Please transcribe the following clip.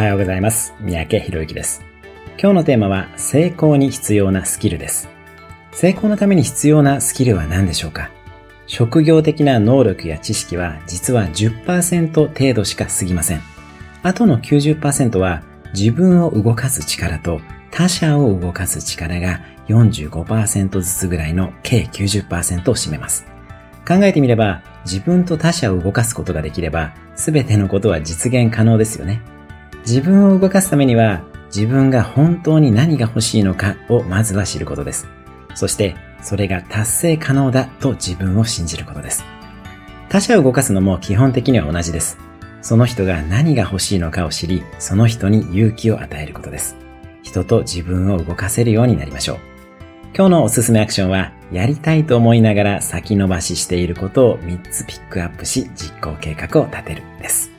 はようございます。三宅博之です。今日のテーマは成功に必要なスキルです。成功のために必要なスキルは何でしょうか？職業的な能力や知識は実は10%程度しか過ぎません。あとの90%は自分を動かす力と他者を動かす力が45%ずつぐらいの計90%を占めます。考えてみれば自分と他者を動かすことができれば全てのことは実現可能ですよね。自分を動かすためには自分が本当に何が欲しいのかをまずは知ることです。そしてそれが達成可能だと自分を信じることです。他者を動かすのも基本的には同じです。その人が何が欲しいのかを知り、その人に勇気を与えることです。人と自分を動かせるようになりましょう。今日のおすすめアクションは、やりたいと思いながら先延ばししていることを3つピックアップし、実行計画を立てるです。